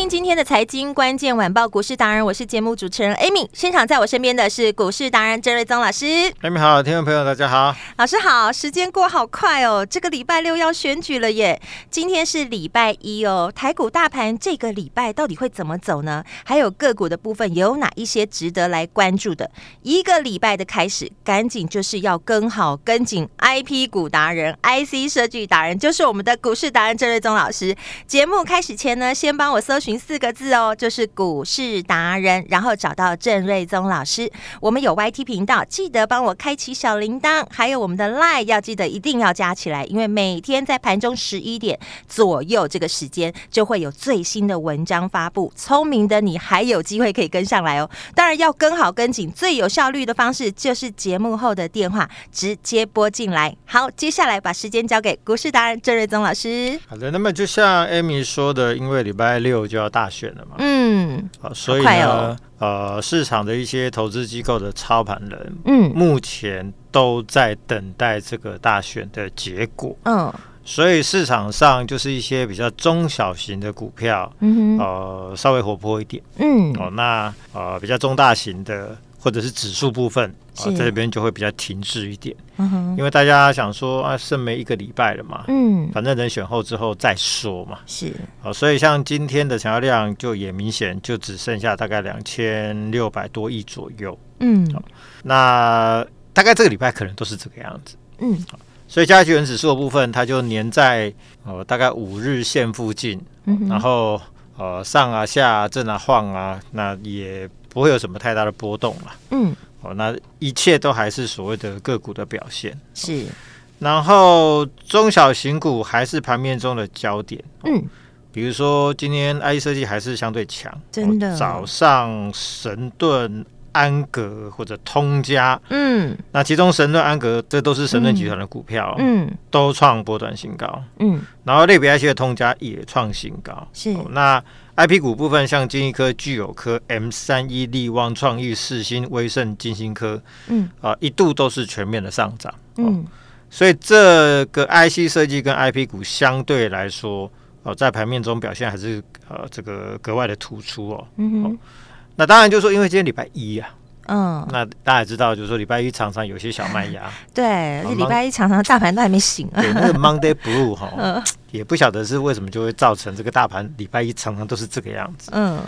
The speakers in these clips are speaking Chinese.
听今天的财经关键晚报股市达人，我是节目主持人 Amy。现场在我身边的是股市达人郑瑞宗老师。Amy 好，听众朋友大家好，老师好。时间过好快哦，这个礼拜六要选举了耶。今天是礼拜一哦，台股大盘这个礼拜到底会怎么走呢？还有个股的部分有哪一些值得来关注的？一个礼拜的开始，赶紧就是要跟好跟紧 IP 股达人、IC 设计达人，就是我们的股市达人郑瑞宗老师。节目开始前呢，先帮我。搜寻四个字哦，就是股市达人，然后找到郑瑞宗老师。我们有 YT 频道，记得帮我开启小铃铛，还有我们的 Line，要记得一定要加起来，因为每天在盘中十一点左右这个时间就会有最新的文章发布。聪明的你还有机会可以跟上来哦。当然要跟好跟紧，最有效率的方式就是节目后的电话直接拨进来。好，接下来把时间交给股市达人郑瑞宗老师。好的，那么就像 Amy 说的，因为礼拜六。就要大选了嘛，嗯，好，所以呢，哦、呃，市场的一些投资机构的操盘人，嗯，目前都在等待这个大选的结果，嗯，所以市场上就是一些比较中小型的股票，嗯，呃，稍微活泼一点，嗯，哦，那呃，比较中大型的。或者是指数部分啊，在这边就会比较停滞一点，嗯，因为大家想说啊，剩没一个礼拜了嘛，嗯，反正等选后之后再说嘛，是，啊，所以像今天的成交量就也明显就只剩下大概两千六百多亿左右，嗯，那大概这个礼拜可能都是这个样子，嗯，所以加权指数的部分它就粘在呃大概五日线附近，嗯，然后呃上啊下啊震啊晃啊，那也。不会有什么太大的波动了。嗯，哦，那一切都还是所谓的个股的表现。是，然后中小型股还是盘面中的焦点。嗯，比如说今天 IC 设计还是相对强，真的。早上神盾、安格或者通家，嗯，那其中神盾、安格这都是神盾集团的股票，嗯，都创波段新高。嗯，然后类别 IC 的通家也创新高。是，那。I P 股部分，像金一科、聚友科、M 三一、力旺、创意、世新、威盛、金星科，嗯。啊，一度都是全面的上涨，嗯，所以这个 I C 设计跟 I P 股相对来说，哦，在盘面中表现还是呃这个格外的突出哦，嗯哦，那当然就是说，因为今天礼拜一呀。嗯，那大家也知道，就是说礼拜一常常有些小麦芽，对，礼拜一常常大盘都还没醒啊。对，那个 Monday Blue 哈、嗯，也不晓得是为什么就会造成这个大盘礼拜一常常都是这个样子。嗯，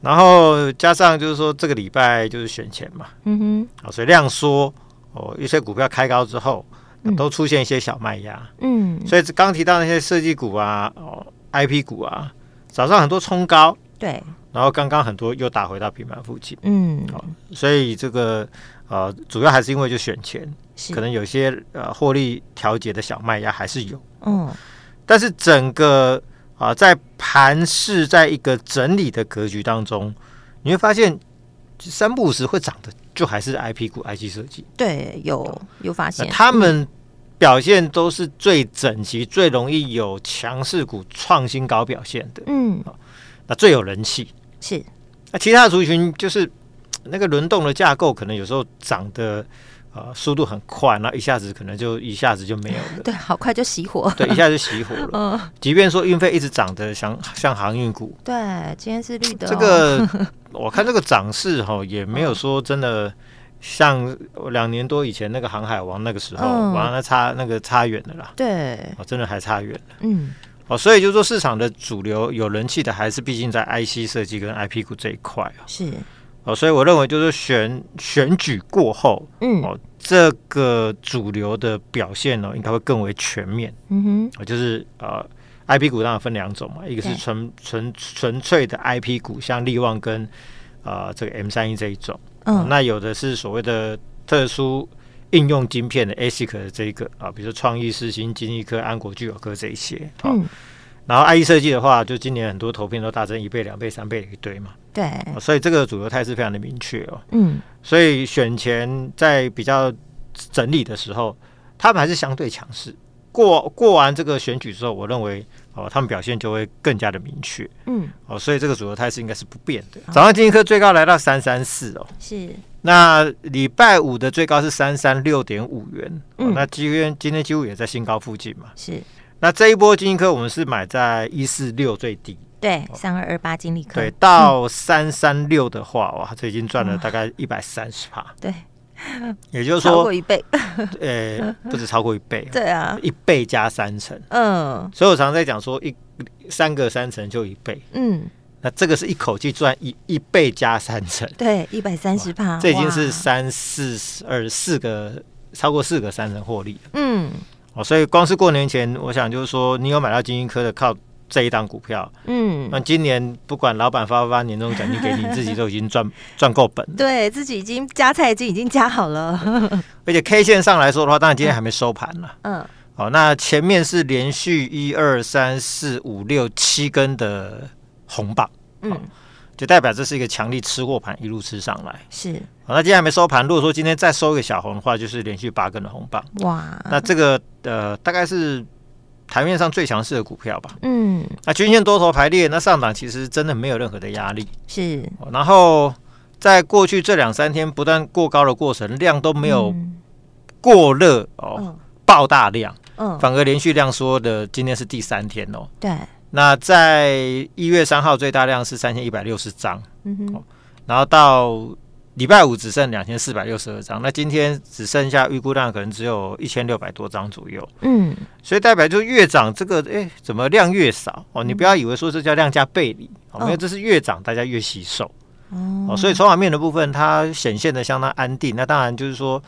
然后加上就是说这个礼拜就是选前嘛，嗯哼，啊，所以量缩哦，一些股票开高之后都出现一些小麦芽，嗯，所以刚提到那些设计股啊，哦，IP 股啊，早上很多冲高，对。然后刚刚很多又打回到平板附近，嗯，好，所以这个呃，主要还是因为就选前，可能有些呃获利调节的小卖压还是有，嗯，但是整个啊、呃、在盘市在一个整理的格局当中，你会发现三不五时会涨的就还是 IP 股、I G 设计，对，有有发现，他们表现都是最整齐、最容易有强势股创新高表现的，嗯，那最有人气。是，那其他的族群就是那个轮动的架构，可能有时候涨的呃速度很快，那一下子可能就一下子就没有了。对，好快就熄火。对，一下就熄火了。嗯，即便说运费一直涨的，像像航运股，对，今天是绿的、哦。这个 我看这个涨势哈，也没有说真的像两年多以前那个航海王那个时候，完、嗯、了差那个差远了啦。对，哦，真的还差远了。嗯。哦，所以就是说，市场的主流有人气的，还是毕竟在 IC 设计跟 IP 股这一块啊。是。哦，所以我认为就是选选举过后，嗯，哦，这个主流的表现呢，应该会更为全面。嗯哼。哦，就是呃，IP 股当然分两种嘛，一个是纯纯纯粹的 IP 股，像力旺跟啊、呃，这个 M 三一这一种，嗯，那有的是所谓的特殊应用晶片的 ASIC 的这一个啊，比如说创意、世新、金立科、安国、聚友科这一些，嗯，然后 IE 设计的话，就今年很多投片都大增一倍、两倍、三倍的一堆嘛，对，所以这个主流态势非常的明确哦，嗯，所以选前在比较整理的时候，他们还是相对强势。过过完这个选举之后，我认为哦，他们表现就会更加的明确。嗯，哦，所以这个主流态势应该是不变的。早上金立科最高来到三三四哦，是。那礼拜五的最高是三三六点五元，嗯，那今天今天几乎也在新高附近嘛。是。那这一波金立科我们是买在一四六最低，对，三二二八金立科。对，到三三六的话，哇，这已经赚了大概一百三十趴。对。也就是说，超过一倍，呃，不止超过一倍，对啊，一倍加三成，嗯，所以我常常在讲说，一三个三成就一倍，嗯，那这个是一口气赚一一倍加三成，对，一百三十趴，这已经是三四十二四个超过四个三成获利，嗯，哦，所以光是过年前，我想就是说，你有买到金立科的靠。这一档股票，嗯，那今年不管老板发不发年终奖金给你，自己都已经赚 赚够本，对自己已经加菜金已经加好了，而且 K 线上来说的话，当然今天还没收盘了，嗯，好，那前面是连续一二三四五六七根的红棒，嗯，就代表这是一个强力吃货盘，一路吃上来，是，好，那今天还没收盘，如果说今天再收一个小红的话，就是连续八根的红棒，哇，那这个呃大概是。台面上最强势的股票吧，嗯，那均线多头排列，那上档其实真的没有任何的压力，是。然后在过去这两三天不断过高的过程，量都没有过热哦，爆大量，嗯，反而连续量缩的，今天是第三天哦，对。那在一月三号最大量是三千一百六十张，嗯哼，然后到。礼拜五只剩两千四百六十二张，那今天只剩下预估量可能只有一千六百多张左右。嗯，所以代表就越涨这个，哎，怎么量越少？哦，你不要以为说这叫量价背离，哦，因为这是越涨大家越吸收。哦，所以筹码面的部分它显现的相当安定。那当然就是说，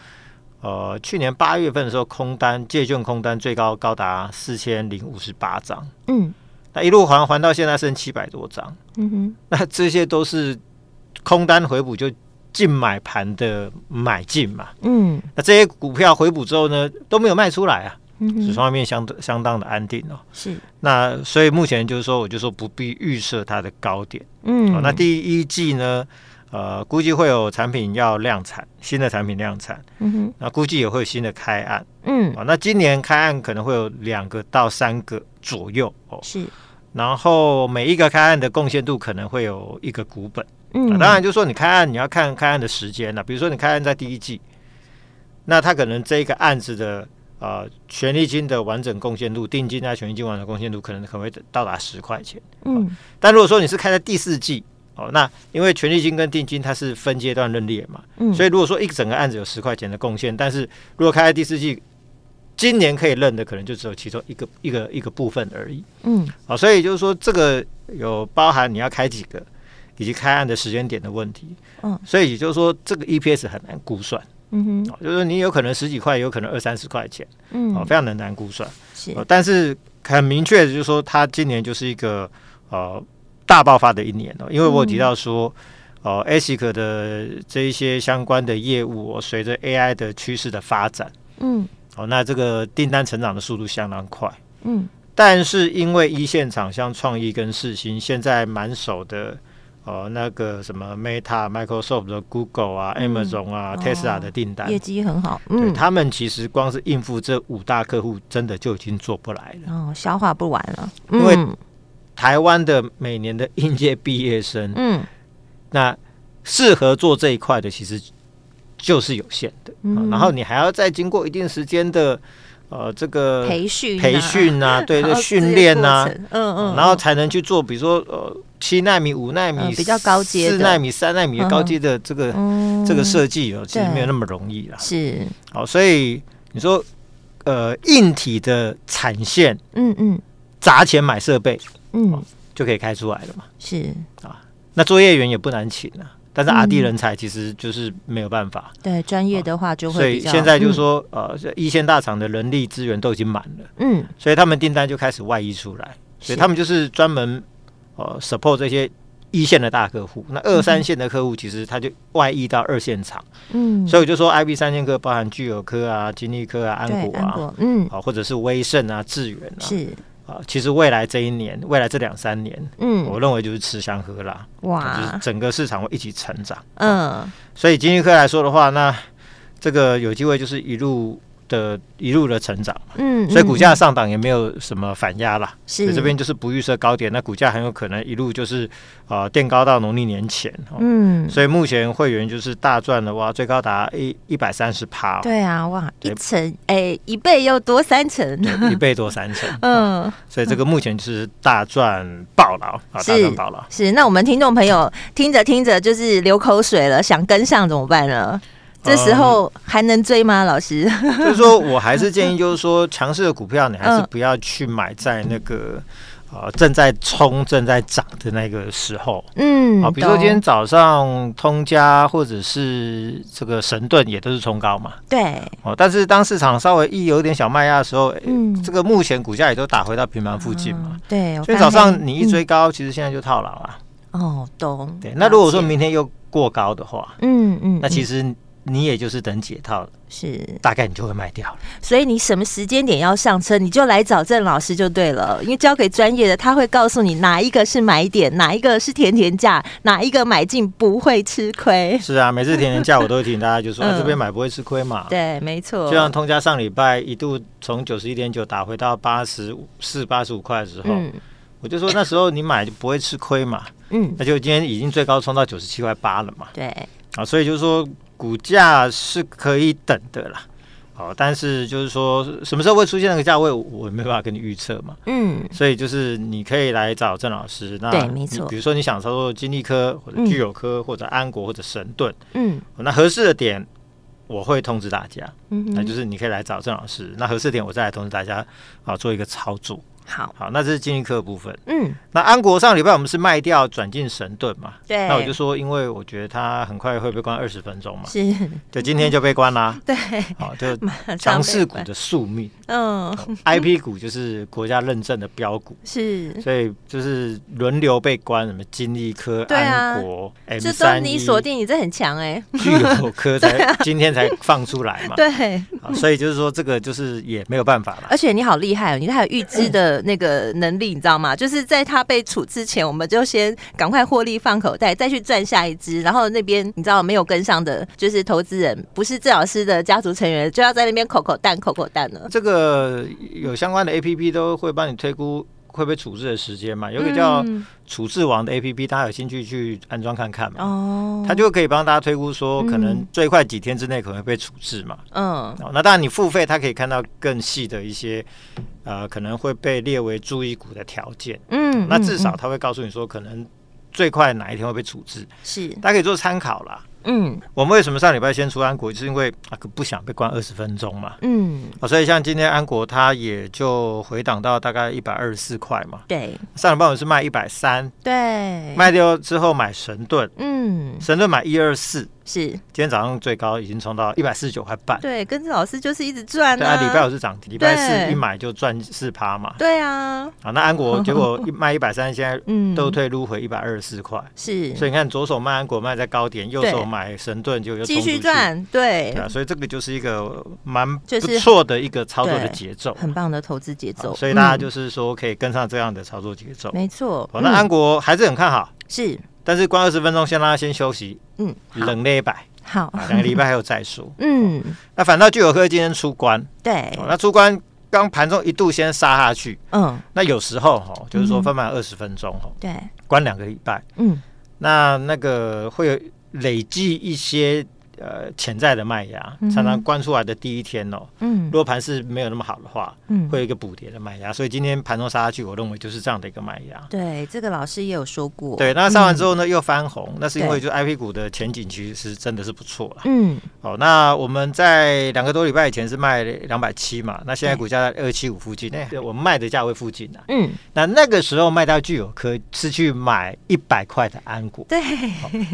呃，去年八月份的时候空单借券空单最高高达四千零五十八张。嗯，那一路还还到现在剩七百多张。嗯哼，那这些都是空单回补就。净买盘的买进嘛，嗯，那这些股票回补之后呢，都没有卖出来啊，嗯哼，方面相相当的安定哦。是，那所以目前就是说，我就说不必预设它的高点，嗯，哦，那第一季呢，呃，估计会有产品要量产，新的产品量产，嗯哼，那估计也会有新的开案，嗯，哦，那今年开案可能会有两个到三个左右哦，是，然后每一个开案的贡献度可能会有一个股本。嗯、啊，当然就是说你开案你要看开案的时间了。比如说你开案在第一季，那他可能这一个案子的呃权利金的完整贡献度，定金啊权利金完整贡献度可能可能会到达十块钱。嗯，但如果说你是开在第四季哦，那因为权利金跟定金它是分阶段认列嘛，嗯，所以如果说一整个案子有十块钱的贡献，但是如果开在第四季，今年可以认的可能就只有其中一个一个一个部分而已。嗯，好，所以就是说这个有包含你要开几个。以及开案的时间点的问题，嗯，所以也就是说，这个 EPS 很难估算，嗯哼，就是说你有可能十几块，有可能二三十块钱，嗯，哦，非常的难估算，是，但是很明确的就是说，它今年就是一个呃大爆发的一年哦，因为我有提到说，哦，ASIC 的这一些相关的业务，随着 AI 的趋势的发展，嗯，哦，那这个订单成长的速度相当快，嗯，但是因为一线厂像创意跟世芯现在满手的。哦，那个什么 Meta、Microsoft 的 Google 啊、嗯、Amazon 啊、Tesla 的订单业绩很好，嗯，他们其实光是应付这五大客户，真的就已经做不来了，哦，消化不完了。嗯、因为台湾的每年的应届毕业生，嗯，那适合做这一块的，其实就是有限的，嗯、哦，然后你还要再经过一定时间的。呃，这个培训培训啊，对对，训练啊，嗯嗯，然后才能去做，比如说呃，七纳米、五纳米、比较高阶、四纳米、三纳米的高阶的这个这个设计哦，其实没有那么容易啦。是，好，所以你说呃，硬体的产线，嗯嗯，砸钱买设备，嗯，就可以开出来了嘛。是。啊，那作业员也不难请啊。但是 R&D 人才其实就是没有办法。对，专业的话就会。所以现在就是说，呃，一线大厂的人力资源都已经满了。嗯。所以他们订单就开始外溢出来，所以他们就是专门呃 support 这些一线的大客户，那二三线的客户其实他就外溢到二线厂，嗯，所以我就说 I B 三剑客包含聚友科啊、金利科啊、安国啊，嗯，啊，或者是威盛啊、致远啊，是啊，其实未来这一年，未来这两三年，嗯，我认为就是吃香喝辣，哇，就是整个市场会一起成长，嗯，所以经济科来说的话，那这个有机会就是一路。的一路的成长，嗯，所以股价上档也没有什么反压啦。是，这边就是不预设高点，那股价很有可能一路就是啊垫高到农历年前，嗯，所以目前会员就是大赚了哇，最高达一一百三十趴，对啊，哇，一层哎一倍又多三层，一倍多三层，嗯，所以这个目前就是大赚爆了啊，大赚爆了。是，那我们听众朋友听着听着就是流口水了，想跟上怎么办呢？这时候还能追吗，老师？就是说我还是建议，就是说强势的股票，你还是不要去买在那个呃正在冲、正在涨的那个时候。嗯，啊，比如说今天早上通家或者是这个神盾也都是冲高嘛。对。哦，但是当市场稍微一有点小卖压的时候，嗯，这个目前股价也都打回到平盘附近嘛。对。所以早上你一追高，其实现在就套牢了。哦，懂。对。那如果说明天又过高的话，嗯嗯，那其实。你也就是等解套了，是大概你就会卖掉了。所以你什么时间点要上车，你就来找郑老师就对了。因为交给专业的，他会告诉你哪一个是买点，哪一个是甜甜价，哪一个买进不会吃亏。是啊，每次甜甜价我都会提醒大家，就说、嗯啊、这边买不会吃亏嘛。对，没错。就像通家上礼拜一度从九十一点九打回到八十四、八十五块的时候，嗯、我就说那时候你买就不会吃亏嘛。嗯，那就今天已经最高冲到九十七块八了嘛。对，啊，所以就是说。股价是可以等的啦，好，但是就是说什么时候会出现那个价位，我没办法跟你预测嘛。嗯，所以就是你可以来找郑老师。那对，没错。比如说你想操作金利科或者聚友科或者安国或者神盾，嗯，那合适的点我会通知大家。嗯，那就是你可以来找郑老师。那合适点我再来通知大家，好，做一个操作。好好，那这是金利科的部分。嗯，那安国上礼拜我们是卖掉转进神盾嘛？对。那我就说，因为我觉得它很快会被关二十分钟嘛。是。就今天就被关啦。对。好，就强势股的宿命。嗯。IP 股就是国家认证的标股。是。所以就是轮流被关，什么金利科、安国、M 三一。你锁定，你这很强哎。聚友科才今天才放出来嘛。对。所以就是说，这个就是也没有办法了。而且你好厉害哦，你还有预知的。那个能力你知道吗？就是在他被处之前，我们就先赶快获利放口袋，再去赚下一只。然后那边你知道没有跟上的，就是投资人，不是郑老师的家族成员，就要在那边口口蛋口口蛋了。这个有相关的 APP 都会帮你推估。会被处置的时间嘛？有个叫处置王的 APP，大家有兴趣去安装看看嘛？哦，它就可以帮大家推估说，可能最快几天之内可能会被处置嘛？嗯，那当然你付费，它可以看到更细的一些，呃，可能会被列为注意股的条件。嗯，那至少他会告诉你说，可能最快哪一天会被处置，是大家可以做参考啦。嗯，我们为什么上礼拜先出安国，就是因为啊，不想被关二十分钟嘛。嗯，啊，所以像今天安国，它也就回档到大概一百二十四块嘛。对，上礼拜我是卖一百三，对，卖掉之后买神盾，嗯，神盾买一二四。是，今天早上最高已经冲到一百四十九块半。对，跟着老师就是一直赚啊。对啊，礼拜五是涨停，礼拜四一买就赚四趴嘛。对啊。好，那安国 结果一卖一百三，现在都退撸回一百二十四块。是。所以你看，左手卖安国卖在高点，右手买神盾就又继续赚。对。对啊，所以这个就是一个蛮不错的一个操作的节奏，很棒的投资节奏。所以大家就是说可以跟上这样的操作节奏。没错。好，那安国还是很看好。是。但是关二十分钟，先让他先休息。嗯。冷了一百。好，两个礼拜还有再说。嗯，那反倒聚友科今天出关，对，那出关刚盘中一度先杀下去，嗯，那有时候哈，就是说分满二十分钟哈，对，关两个礼拜，嗯，那那个会有累积一些。呃，潜在的卖压，常常关出来的第一天哦，嗯，如果盘是没有那么好的话，嗯，会有一个补跌的卖压，所以今天盘中杀下去，我认为就是这样的一个卖压。对，这个老师也有说过。对，那杀完之后呢，又翻红，那是因为就 I P 股的前景其实是真的是不错了。嗯，好，那我们在两个多礼拜以前是卖两百七嘛，那现在股价在二七五附近，哎，我们卖的价位附近啊。嗯，那那个时候卖到具有科是去买一百块的安国，对，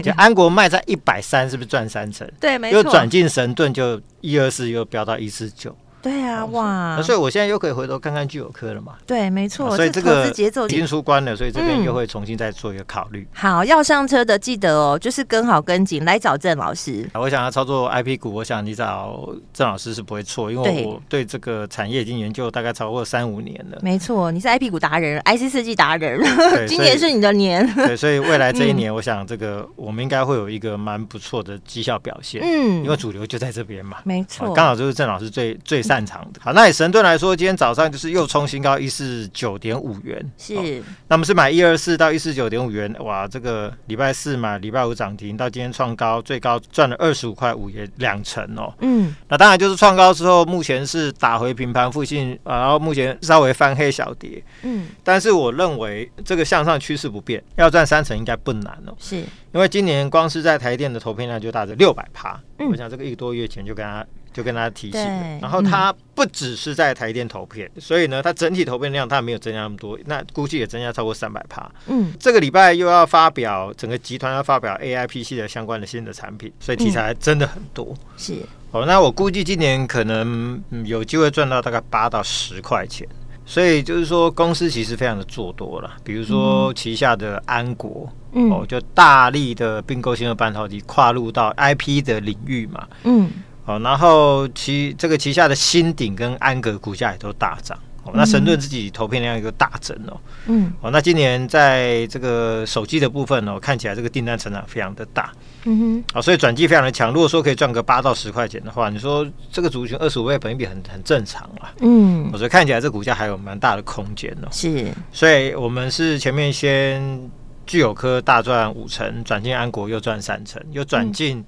就安国卖在一百三，是不是赚三成？对，没错。又转进神盾，就一二四又飙到一四九，对啊，哇！所以我现在又可以回头看看聚友科了嘛？对，没错。所以这个节奏已经出关了，所以这边又会重新再做一个考虑。嗯、好，要上车的记得哦，就是跟好跟紧来找郑老师。我想要操作 IP 股，我想你找郑老师是不会错，因为我对这个产业已经研究大概超过三五年了。没错，你是 IP 股达人，IC 设计达人，今年是你的年。对，所以未来这一年，我想这个我们应该会有一个蛮不错的绩效表现。嗯，因为主流就在这边嘛。没错，刚好就是郑老师最最擅长的。好，那以神盾来说，今天早上就是又冲新高一四九点五元，是。那么是买一二四到一四九点五元，哇，这个礼拜四买，礼拜五涨停，到今天创高，最高赚了二十五块五，元两成哦。嗯，那当然就是创高之后，目前是打回平盘附近，然后目前稍微翻黑小跌。嗯，但是我认为这个向上趋势不变，要赚三成应该不难哦。是，因为今年光是在台电的投片量就大致六百趴。嗯，我想这个一个多月前就跟他。就跟大家提醒，然后他不只是在台电投片，嗯、所以呢，他整体投片量他没有增加那么多，那估计也增加超过三百趴。嗯，这个礼拜又要发表整个集团要发表 AI PC 的相关的新的产品，所以题材真的很多。嗯、是哦，那我估计今年可能有机会赚到大概八到十块钱，所以就是说公司其实非常的做多了，比如说旗下的安国，嗯、哦，就大力的并购新的半导体，跨入到 IP 的领域嘛，嗯。哦，然后其这个旗下的新鼎跟安格股价也都大涨。哦，那神盾自己投片量一个大增哦。嗯。哦，那今年在这个手机的部分哦，看起来这个订单成长非常的大。嗯哼。哦，所以转机非常的强。如果说可以赚个八到十块钱的话，你说这个族群二十五倍本益比很很正常啊。嗯。所以看起来这股价还有蛮大的空间哦。是。所以我们是前面先聚友科大赚五成，转进安国又赚三成，又转进。嗯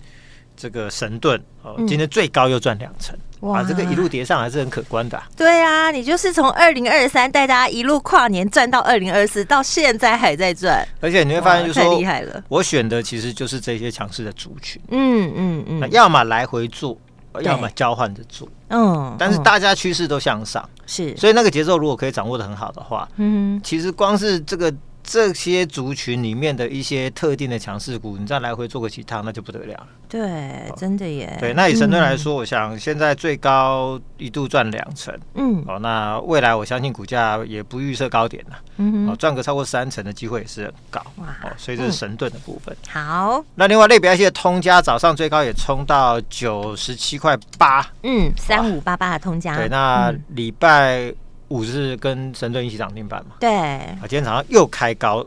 这个神盾哦，今天最高又赚两成，嗯、哇，这个一路叠上还是很可观的、啊。对啊，你就是从二零二三带大家一路跨年赚到二零二四，到现在还在赚。而且你会发现，就是说太厉害了。我选的其实就是这些强势的族群，嗯嗯嗯，要么来回做，要么交换着做，嗯。但是大家趋势都向上，是、嗯，所以那个节奏如果可以掌握的很好的话，嗯，其实光是这个。这些族群里面的一些特定的强势股，你再来回做个几趟，那就不得了了。对，真的耶。对，那以神盾来说，嗯、我想现在最高一度赚两成。嗯。哦，那未来我相信股价也不预设高点了。嗯赚个超过三成的机会也是很高。哇。哦，所以这是神盾的部分。嗯、好。那另外类别一些通家早上最高也冲到九十七块八。嗯，三五八八的通家。对，那礼拜。五是跟神盾一起涨停板嘛？对。啊，今天早上又开高，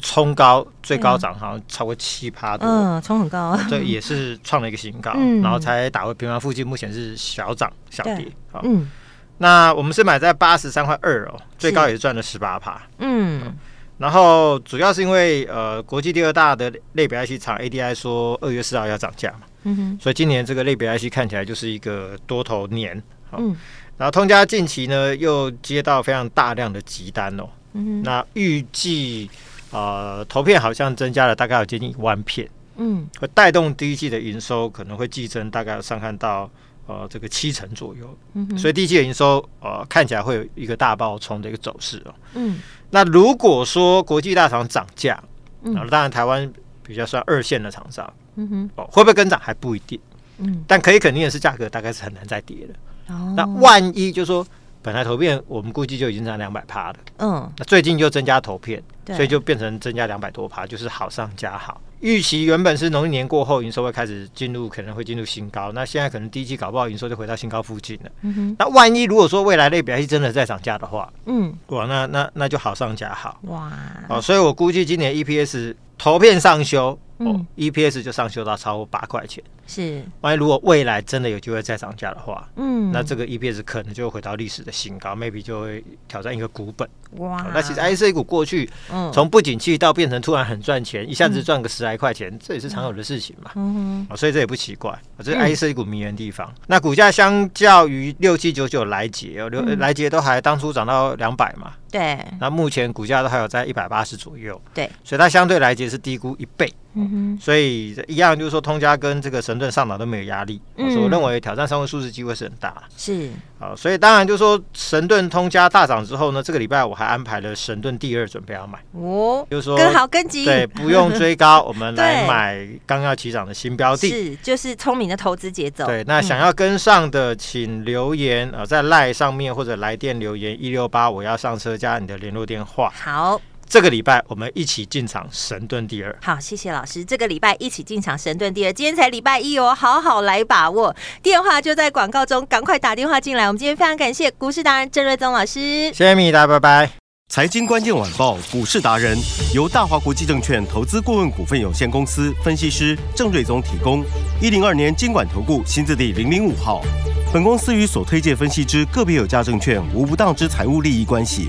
冲高，最高涨好像超过七趴多。嗯，冲很高。这也是创了一个新高，然后才打回平盘附近，目前是小涨小跌。好，嗯。那我们是买在八十三块二哦，最高也是赚了十八趴。嗯。然后主要是因为呃，国际第二大的类别 IC 厂 ADI 说二月四号要涨价嘛。嗯哼。所以今年这个类别 IC 看起来就是一个多头年。嗯。然后通家近期呢又接到非常大量的急单哦，嗯、那预计呃投片好像增加了大概有接近一万片，嗯，会带动第一季的营收可能会季增大概上看到呃这个七成左右，嗯，所以第一季的营收呃看起来会有一个大爆冲的一个走势哦，嗯，那如果说国际大厂涨价，嗯，当然台湾比较算二线的厂商，嗯哼，哦会不会跟涨还不一定，嗯，但可以肯定的是价格大概是很难再跌的。那万一就是说，本来投片我们估计就已经涨两百趴了，嗯，那最近就增加投片，所以就变成增加两百多趴，就是好上加好。预期原本是农历年过后营收会开始进入，可能会进入新高，那现在可能第一季搞不好营收就回到新高附近了。嗯哼，那万一如果说未来类别是真的在涨价的话，嗯，哇，那那那就好上加好。哇，哦，所以我估计今年 EPS 投片上修。哦，EPS 就上修到超过八块钱，是。万一如果未来真的有机会再涨价的话，嗯，那这个 EPS 可能就会回到历史的新高，maybe 就会挑战一个股本。哇，那其实 IC 股过去，从不景气到变成突然很赚钱，一下子赚个十来块钱，这也是常有的事情嘛。嗯哼，所以这也不奇怪，这是 IC 股迷人的地方。那股价相较于六七九九来捷哦，六来捷都还当初涨到两百嘛。对。那目前股价都还有在一百八十左右。对。所以它相对来捷是低估一倍。嗯哼，所以一样就是说，通家跟这个神盾上档都没有压力，嗯，所以我认为挑战三位数字机会是很大。是，好，所以当然就是说，神盾通家大涨之后呢，这个礼拜我还安排了神盾第二准备要买哦，就是说跟好跟急，对，不用追高，我们来买刚要起涨的新标的，是，就是聪明的投资节奏。对，那想要跟上的，请留言啊，在 LINE 上面或者来电留言一六八，我要上车加你的联络电话。好。这个礼拜我们一起进场神盾第二。好，谢谢老师。这个礼拜一起进场神盾第二。今天才礼拜一哦，好好来把握。电话就在广告中，赶快打电话进来。我们今天非常感谢股市达人郑瑞宗老师，谢谢米达，拜拜。财经关键晚报股市达人由大华国际证券投资顾问股份有限公司分析师郑瑞宗提供。一零二年金管投顾新字第零零五号。本公司与所推介分析之个别有价证券无不当之财务利益关系。